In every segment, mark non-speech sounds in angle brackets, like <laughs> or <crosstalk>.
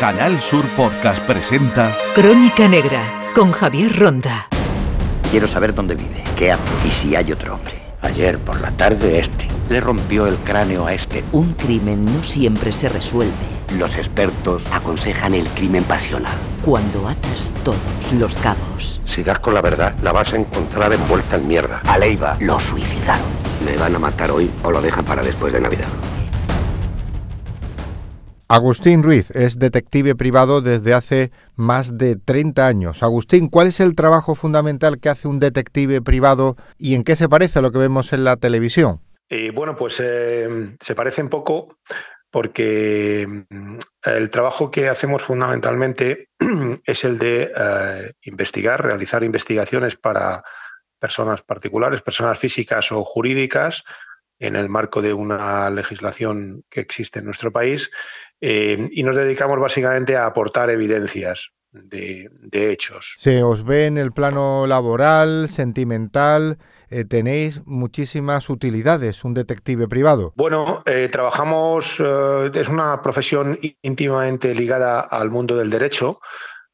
Canal Sur Podcast presenta Crónica Negra con Javier Ronda. Quiero saber dónde vive, qué hace y si hay otro hombre. Ayer por la tarde este le rompió el cráneo a este. Un crimen no siempre se resuelve Los expertos aconsejan el crimen pasional. cuando atas todos los cabos. Si das con la verdad, la vas a encontrar envuelta en mierda. A Leiva lo suicidaron. Le van a matar hoy o lo dejan para después de Navidad. Agustín Ruiz es detective privado desde hace más de 30 años. Agustín, ¿cuál es el trabajo fundamental que hace un detective privado y en qué se parece a lo que vemos en la televisión? Y bueno, pues eh, se parece un poco porque mm, el trabajo que hacemos fundamentalmente <clears throat> es el de eh, investigar, realizar investigaciones para personas particulares, personas físicas o jurídicas, en el marco de una legislación que existe en nuestro país, eh, y nos dedicamos básicamente a aportar evidencias de, de hechos. Se os ve en el plano laboral, sentimental, eh, tenéis muchísimas utilidades, un detective privado. Bueno, eh, trabajamos, eh, es una profesión íntimamente ligada al mundo del derecho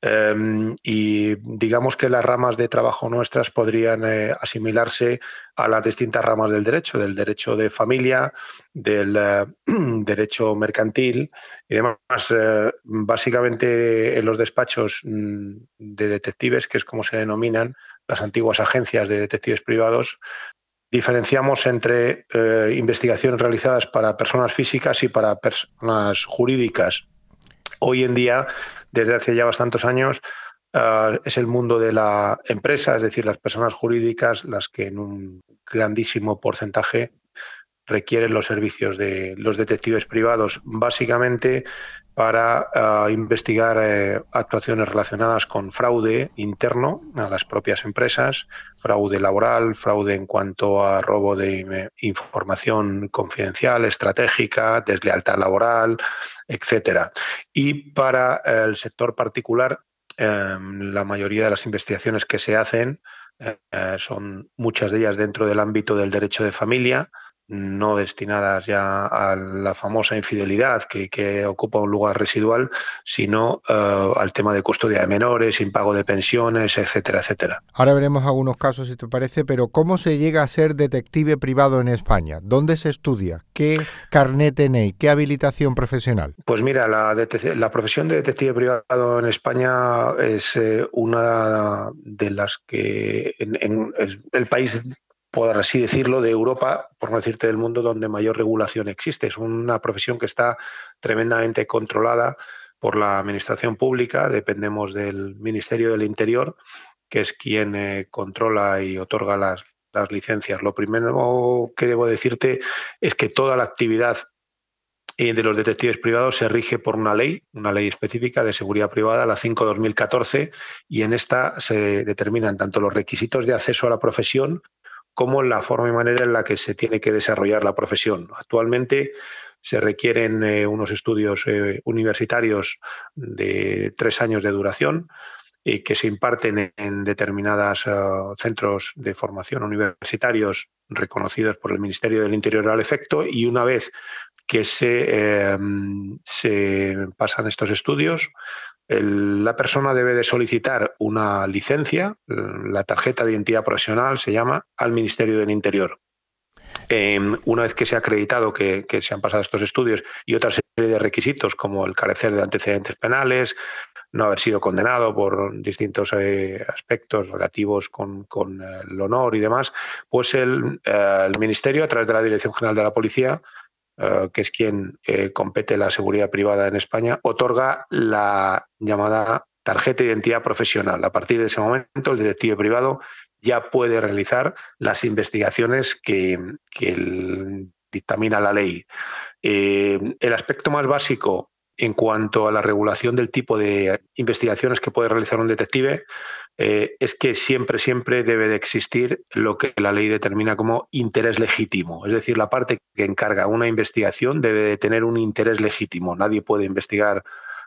eh, y digamos que las ramas de trabajo nuestras podrían eh, asimilarse a las distintas ramas del derecho, del derecho de familia, del eh, <clears throat> derecho mercantil y demás. Eh, básicamente en los despachos mm, de detectives, que es como se denominan las antiguas agencias de detectives privados, diferenciamos entre investigaciones realizadas para personas físicas y para personas jurídicas. Hoy en día, desde hace ya bastantes años, eh, es el mundo de la empresa, es decir, las personas jurídicas las que en un grandísimo porcentaje requieren los servicios de los detectives privados, básicamente para eh, investigar eh, actuaciones relacionadas con fraude interno a las propias empresas, fraude laboral, fraude en cuanto a robo de im- información confidencial, estratégica, deslealtad laboral, etcétera. Y para eh, el sector particular, eh, la mayoría de las investigaciones que se hacen eh, eh, son muchas de ellas dentro del ámbito del derecho de familia, no destinadas ya a la famosa infidelidad que, que ocupa un lugar residual, sino eh, al tema de custodia de menores, impago de pensiones, etcétera, etcétera. Ahora veremos algunos casos, si te parece, pero ¿cómo se llega a ser detective privado en España? ¿Dónde se estudia? ¿Qué carnet tenéis? ¿Qué habilitación profesional? Pues mira, la, la profesión de detective privado en España es eh, una de las que en, el país, por así decirlo, de Europa, por no decirte del mundo, donde mayor regulación existe. Es una profesión que está tremendamente controlada por la administración pública, dependemos del Ministerio del Interior, que es quien eh, controla y otorga las, las licencias. Lo primero que debo decirte es que toda la actividad eh, de los detectives privados se rige por una ley, una ley específica de seguridad privada, la 5-2014, y en esta se determinan tanto los requisitos de acceso a la profesión como la forma y manera en la que se tiene que desarrollar la profesión. Actualmente se requieren eh, unos estudios eh, universitarios de tres años de duración y que se imparten en, determinados centros de formación universitarios reconocidos por el Ministerio del Interior al efecto y una vez que eh, se pasan estos estudios, el- la persona debe de solicitar una licencia, la tarjeta de identidad profesional se llama, al Ministerio del Interior. Eh, una vez que se ha acreditado que, se han pasado estos estudios y otra serie de requisitos como el carecer de antecedentes penales, no haber sido condenado por distintos eh, aspectos relativos con, con el honor y demás, pues eh, el Ministerio, a través de la Dirección General de la Policía, eh, que es quien eh, compete la seguridad privada en España, otorga la llamada tarjeta de identidad profesional. A partir de ese momento, el detective privado ya puede realizar las investigaciones que, dictamina la ley. Eh, el aspecto más básico en cuanto a la regulación del tipo de investigaciones que puede realizar un detective eh, es que siempre, siempre debe de existir lo que la ley determina como interés legítimo. Es decir, la parte que encarga una investigación debe de tener un interés legítimo. Nadie puede investigar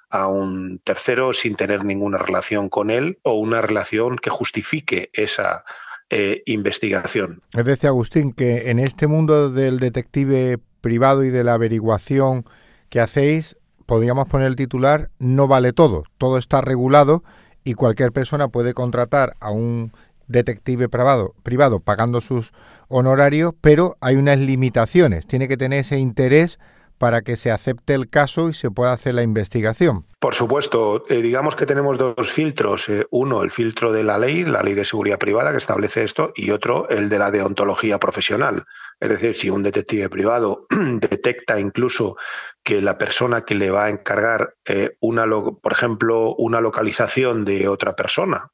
a un tercero sin tener ninguna relación con él o una relación que justifique esa eh, investigación. Es decir, Agustín, que en este mundo del detective privado y de la averiguación que hacéis, podríamos poner el titular, no vale todo, todo está regulado y cualquier persona puede contratar a un detective privado, pagando sus honorarios, pero hay unas limitaciones, tiene que tener ese interés para que se acepte el caso y se pueda hacer la investigación. Por supuesto, eh, digamos que tenemos dos filtros. Eh, uno, el filtro de la ley, la ley de seguridad privada que establece esto, y otro, el de la deontología profesional. Es decir, si un detective privado <clears throat> detecta incluso que la persona que le va a encargar eh, por ejemplo, una localización de otra persona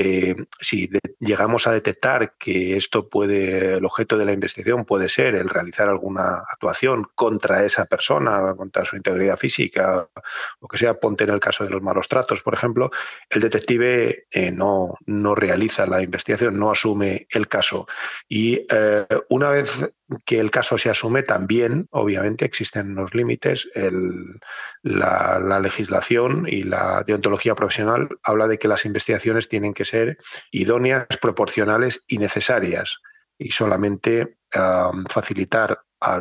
eh, si llegamos a detectar que esto puede, el objeto de la investigación puede ser el realizar alguna actuación contra esa persona, contra su integridad física, o que sea, ponte en el caso de los malos tratos, por ejemplo, el detective eh, no, no realiza la investigación, no asume el caso. Y eh, una vez que el caso se asume también, obviamente, existen los límites. la, legislación y la deontología profesional habla de que las investigaciones tienen que ser idóneas, proporcionales y necesarias. Y solamente facilitar a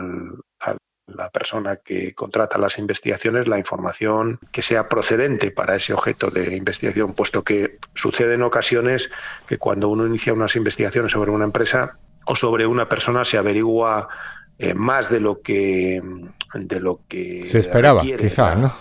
la persona que contrata las investigaciones la información que sea procedente para ese objeto de investigación, puesto que sucede en ocasiones que cuando uno inicia unas investigaciones sobre una empresa, o sobre una persona se averigua eh, más de lo que de lo que se esperaba, quizá, ¿no?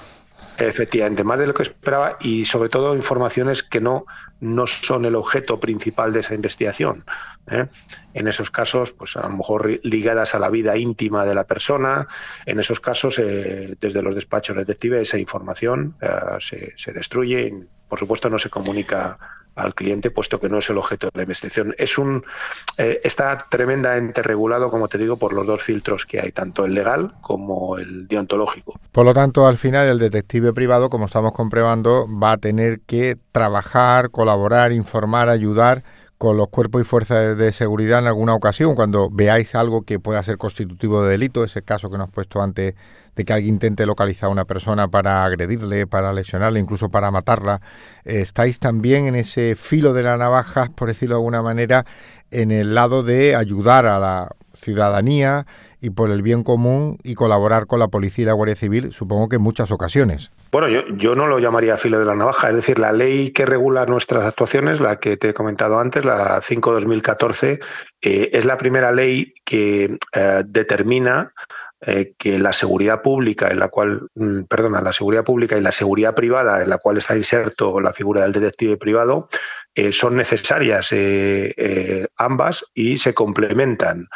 Efectivamente, más de lo que esperaba y sobre todo informaciones que no, no son el objeto principal de esa investigación. ¿eh? En esos casos, pues a lo mejor ligadas a la vida íntima de la persona, en esos casos, eh, desde los despachos detectives, esa información se, se destruye y, por supuesto, no se comunica al cliente, puesto que no es el objeto de la investigación. Es un, eh, está tremendamente regulado, como te digo, por los dos filtros que hay, tanto el legal como el deontológico. Por lo tanto, al final el detective privado, como estamos comprobando, va a tener que trabajar, colaborar, informar, ayudar con los cuerpos y fuerzas de seguridad en alguna ocasión, cuando veáis algo que pueda ser constitutivo de delito, ese caso que nos has puesto antes de que alguien intente localizar a una persona para agredirle, para lesionarle, incluso para matarla. estáis también en ese filo de la navaja, por decirlo de alguna manera, en el lado de ayudar a la ciudadanía y por el bien común y colaborar con la policía y la Guardia Civil, supongo que en muchas ocasiones. Bueno, yo, yo no lo llamaría filo de la navaja, es decir, la ley que regula nuestras actuaciones, la que te he comentado antes, la 5-2014, eh, es la primera ley que eh, determina eh, que la seguridad pública en la cual, mm, perdona, la seguridad pública y la seguridad privada en la cual está inserto la figura del detective privado eh, son necesarias eh, ambas y se complementan.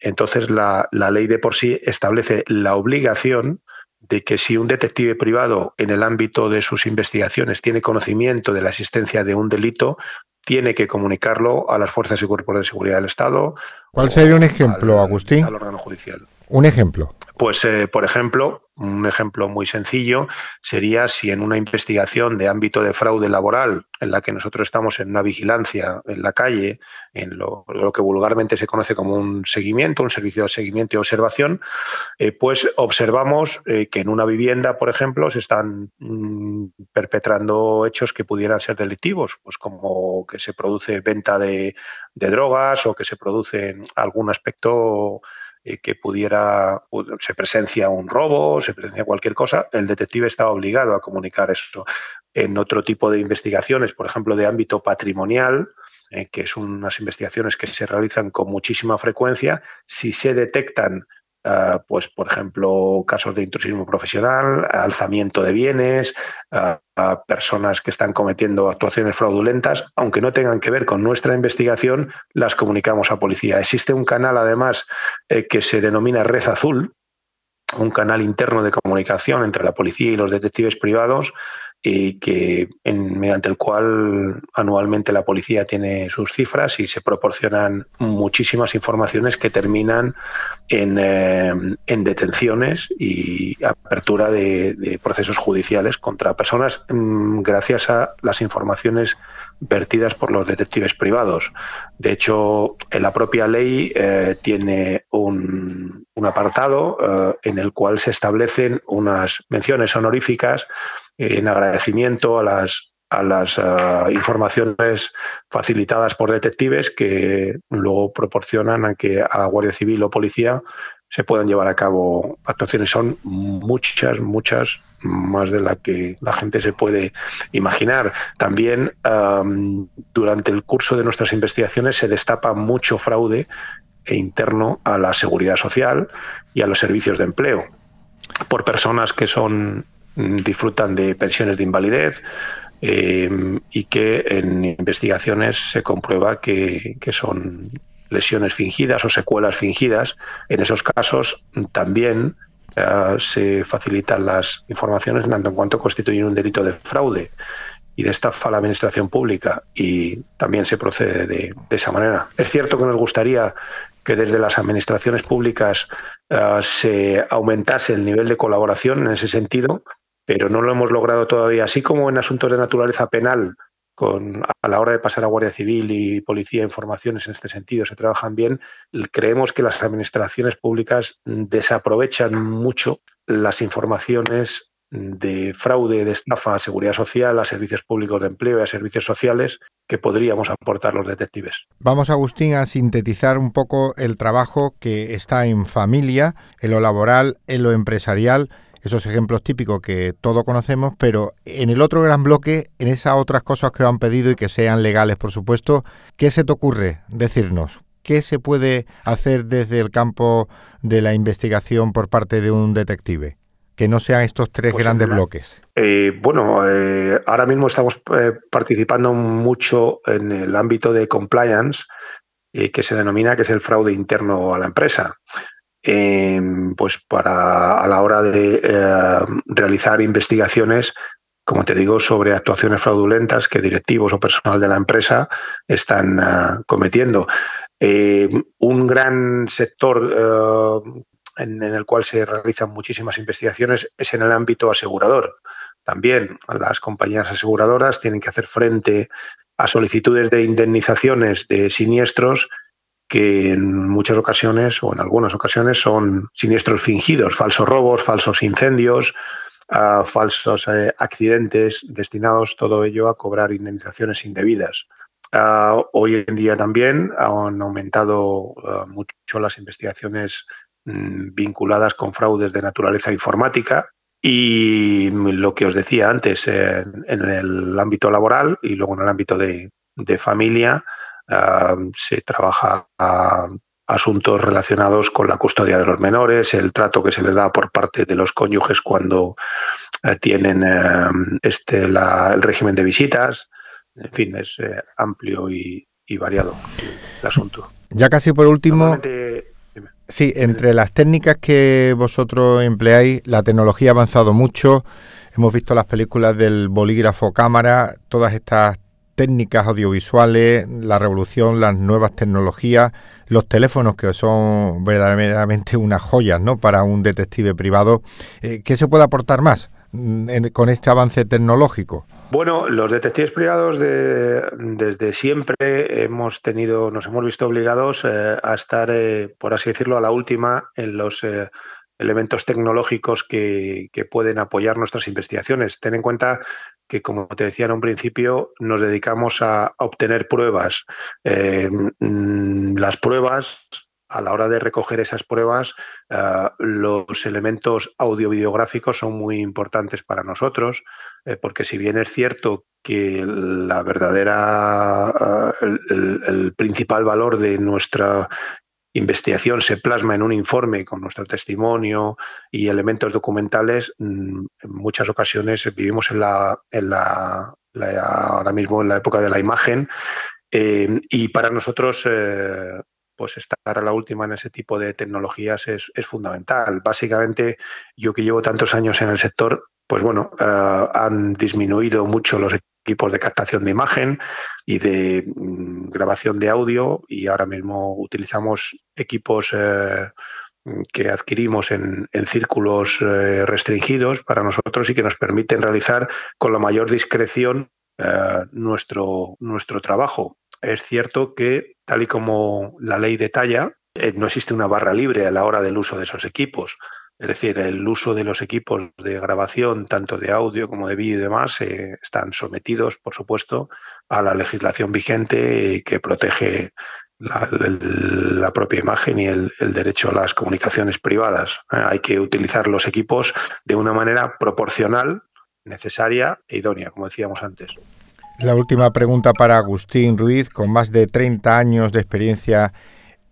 entonces la, la, ley de por sí establece la obligación de que si un detective privado en el ámbito de sus investigaciones tiene conocimiento de la existencia de un delito, tiene que comunicarlo a las fuerzas y cuerpos de seguridad del Estado. ¿Cuál sería un ejemplo, Agustín? Al órgano judicial. Un ejemplo. Pues, eh, por ejemplo, un ejemplo muy sencillo sería si en una investigación de ámbito de fraude laboral, en la que nosotros estamos en una vigilancia en la calle, en lo, que vulgarmente se conoce como un seguimiento, un servicio de seguimiento y observación, eh, pues observamos eh, que en una vivienda, por ejemplo, se están mm, perpetrando hechos que pudieran ser delictivos, pues como que se produce venta de, de drogas o que se produce algún aspecto eh, que pudiera, se presencia un robo, se presencia cualquier cosa, el detective está obligado a comunicar eso. En otro tipo de investigaciones, por ejemplo, de ámbito patrimonial, eh, que son unas investigaciones que se realizan con muchísima frecuencia, si se detectan Ah, pues por ejemplo, casos de intrusismo profesional, alzamiento de bienes, a personas que están cometiendo actuaciones fraudulentas, aunque no tengan que ver con nuestra investigación, las comunicamos a policía. Existe un canal, además, eh, que se denomina Red Azul, un canal interno de comunicación entre la policía y los detectives privados, que mediante el cual anualmente la policía tiene sus cifras y se proporcionan muchísimas informaciones que terminan en, eh, detenciones y apertura de, procesos judiciales contra personas mm, gracias a las informaciones vertidas por los detectives privados. De hecho, en la propia ley eh, tiene un, apartado eh, en el cual se establecen unas menciones honoríficas en agradecimiento a las, a las eh, informaciones facilitadas por detectives que luego proporcionan a que a Guardia Civil o Policía se puedan llevar a cabo actuaciones. Son muchas, muchas más de la que la gente se puede imaginar. También durante el curso de nuestras investigaciones se destapa mucho fraude interno a la seguridad social y a los servicios de empleo por personas que son disfrutan de pensiones de invalidez eh, y que en investigaciones se comprueba que, que son lesiones fingidas o secuelas fingidas. En esos casos también eh, se facilitan las informaciones en tanto en cuanto constituyen un delito de fraude y de estafa a la administración pública y también se procede de, esa manera. Es cierto que nos gustaría que desde las administraciones públicas eh, se aumentase el nivel de colaboración en ese sentido, pero no lo hemos logrado todavía. Así como en asuntos de naturaleza penal con, a la hora de pasar a Guardia Civil y Policía informaciones en este sentido se trabajan bien, creemos que las administraciones públicas desaprovechan mucho las informaciones de fraude, de estafa a seguridad social, a servicios públicos de empleo y a servicios sociales que podríamos aportar los detectives. Vamos, Agustín, a sintetizar un poco el trabajo que está en familia, en lo laboral, en lo empresarial esos ejemplos típicos que todos conocemos, pero en el otro gran bloque, en esas otras cosas que han pedido y que sean legales, por supuesto, ¿qué se te ocurre decirnos? ¿Qué se puede hacer desde el campo de la investigación por parte de un detective? Que no sean estos tres pues grandes bloques. Eh, bueno, eh, ahora mismo estamos eh, participando mucho en el ámbito de compliance, que se denomina que es el fraude interno a la empresa. Em, pues para a la hora de eh, realizar investigaciones, como te digo, sobre actuaciones fraudulentas que directivos o personal de la empresa están eh, cometiendo. Em, un gran sector eh, en, el cual se realizan muchísimas investigaciones es en el ámbito asegurador. También las compañías aseguradoras tienen que hacer frente a solicitudes de indemnizaciones de siniestros que en muchas ocasiones o en algunas ocasiones son siniestros fingidos, falsos robos, falsos incendios, uh, falsos eh, accidentes destinados todo ello a cobrar indemnizaciones indebidas. Uh, hoy en día también han aumentado uh, mucho las investigaciones mm, vinculadas con fraudes de naturaleza informática y lo que os decía antes en, el ámbito laboral y luego en el ámbito de familia se trabaja a asuntos relacionados con la custodia de los menores, el trato que se les da por parte de los cónyuges cuando eh, tienen eh, este, el régimen de visitas. En fin, es eh, amplio y, variado el asunto. Ya casi por último, sí, entre las técnicas que vosotros empleáis, la tecnología ha avanzado mucho. Hemos visto las películas del bolígrafo cámara, todas estas técnicas audiovisuales, la revolución, las nuevas tecnologías, los teléfonos que son verdaderamente unas joyas ¿no? para un detective privado. Eh, ¿Qué se puede aportar más mm, con este avance tecnológico? Bueno, los detectives privados de, desde siempre hemos tenido, nos hemos visto obligados eh, a estar, eh, por así decirlo, a la última en los elementos tecnológicos que, que, pueden apoyar nuestras investigaciones. Ten en cuenta que, como te decía en un principio, nos dedicamos a, obtener pruebas. Eh, mm, las pruebas, a la hora de recoger esas pruebas, eh, los elementos audio-videográficos son muy importantes para nosotros, eh, porque si bien es cierto que la verdadera, el, principal valor de nuestra investigación se plasma en un informe con nuestro testimonio y elementos documentales, mm, en muchas ocasiones vivimos en la, en la, ahora mismo en la época de la imagen eh, y para nosotros eh, pues estar a la última en ese tipo de tecnologías es, es, fundamental. Básicamente, yo que llevo tantos años en el sector, pues bueno, eh, han disminuido mucho los equipos de captación de imagen y de mm, grabación de audio y ahora mismo utilizamos equipos eh, que adquirimos en, círculos eh, restringidos para nosotros y que nos permiten realizar con la mayor discreción eh, nuestro, nuestro trabajo. Es cierto que, tal y como la ley detalla, no existe una barra libre a la hora del uso de esos equipos. Es decir, el uso de los equipos de grabación, tanto de audio como de vídeo y demás, eh, están sometidos, por supuesto, a la legislación vigente que protege la, propia imagen y el, derecho a las comunicaciones privadas. Eh, hay que utilizar los equipos de una manera proporcional, necesaria e idónea, como decíamos antes. La última pregunta para Agustín Ruiz, con más de 30 años de experiencia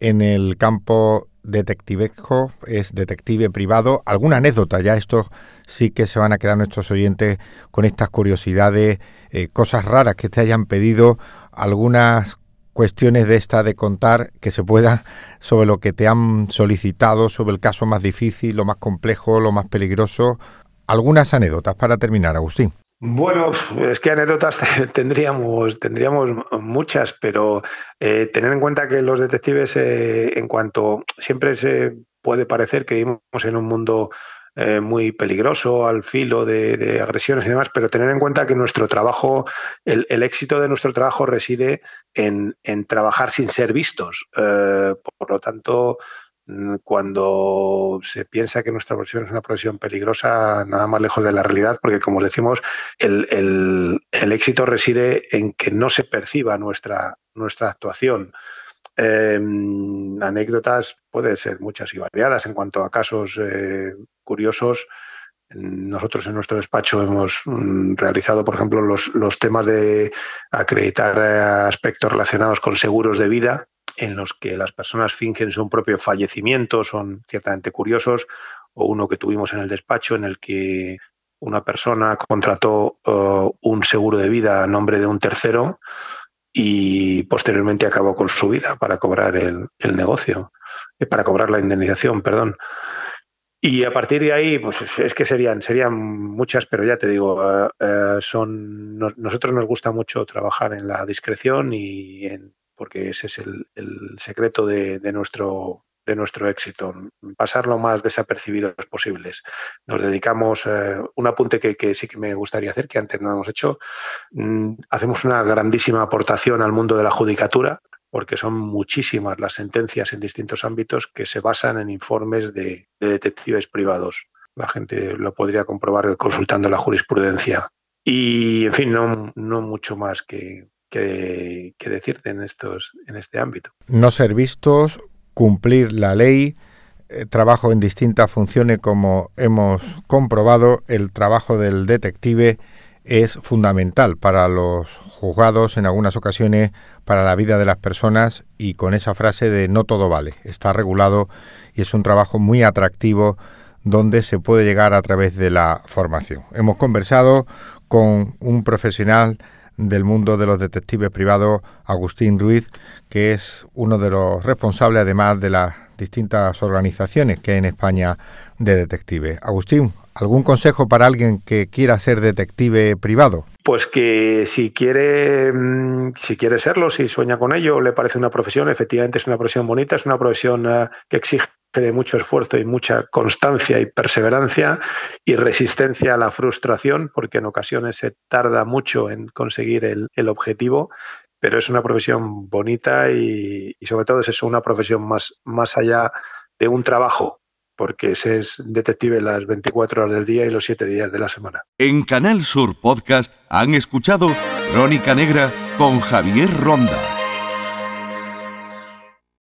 en el campo detectivesco, es detective privado. ¿Alguna anécdota? Ya estos sí que se van a quedar nuestros oyentes con estas curiosidades, eh, cosas raras que te hayan pedido, algunas cuestiones de esta de contar que se puedan <laughs> sobre lo que te han solicitado, sobre el caso más difícil, lo más complejo, lo más peligroso. Algunas anécdotas para terminar, Agustín. Bueno, es que anécdotas <laughs> tendríamos, tendríamos muchas, pero eh, tener en cuenta que los detectives, eh, en cuanto siempre se puede parecer que vivimos en un mundo eh, muy peligroso, al filo de, agresiones y demás, pero tener en cuenta que nuestro trabajo, el, éxito de nuestro trabajo reside en, trabajar sin ser vistos. Eh, por lo tanto, cuando se piensa que nuestra profesión es una profesión peligrosa, nada más lejos de la realidad, porque como decimos, el, éxito reside en que no se perciba nuestra, actuación. Em, anécdotas pueden ser muchas y variadas en cuanto a casos eh, curiosos. Nosotros en nuestro despacho hemos mm, realizado, por ejemplo, los, los temas de acreditar eh, aspectos relacionados con seguros de vida, en los que las personas fingen su propio fallecimiento, son ciertamente curiosos, o uno que tuvimos en el despacho en el que una persona contrató uh, un seguro de vida a nombre de un tercero y posteriormente acabó con su vida para cobrar el, negocio, eh, para cobrar la indemnización, perdón. Y a partir de ahí, pues es que serían, serían muchas, pero ya te digo, eh, eh, son nosotros nos gusta mucho trabajar en la discreción y en, porque ese es el, secreto de, nuestro de nuestro éxito, pasar lo más desapercibidos posibles. Nos dedicamos, eh, un apunte que, sí que me gustaría hacer, que antes no hemos hecho, mm, hacemos una grandísima aportación al mundo de la judicatura, porque son muchísimas las sentencias en distintos ámbitos que se basan en informes de, detectives privados. La gente lo podría comprobar consultando la jurisprudencia. Y, en fin, no, no mucho más que, que, que, decirte en, estos, en este ámbito. No ser vistos, cumplir la ley, eh, trabajo en distintas funciones como hemos comprobado, el trabajo del detective es fundamental para los juzgados, en algunas ocasiones para la vida de las personas y con esa frase de no todo vale, está regulado y es un trabajo muy atractivo donde se puede llegar a través de la formación. Hemos conversado con un profesional del mundo de los detectives privados, Agustín Ruiz, que es uno de los responsables además de las distintas organizaciones que hay en España de detectives. Agustín, ¿algún consejo para alguien que quiera ser detective privado? Pues que si quiere, mm, si quiere serlo, si sueña con ello, le parece una profesión, efectivamente es una profesión bonita, es una profesión eh, que exige de mucho esfuerzo y mucha constancia y perseverancia y resistencia a la frustración, porque en ocasiones se tarda mucho en conseguir el, objetivo, pero es una profesión bonita y, sobre todo es una profesión más, más allá de un trabajo, porque ese es detective las 24 horas del día y los 7 días de la semana. En Canal Sur Podcast han escuchado Crónica Negra con Javier Ronda.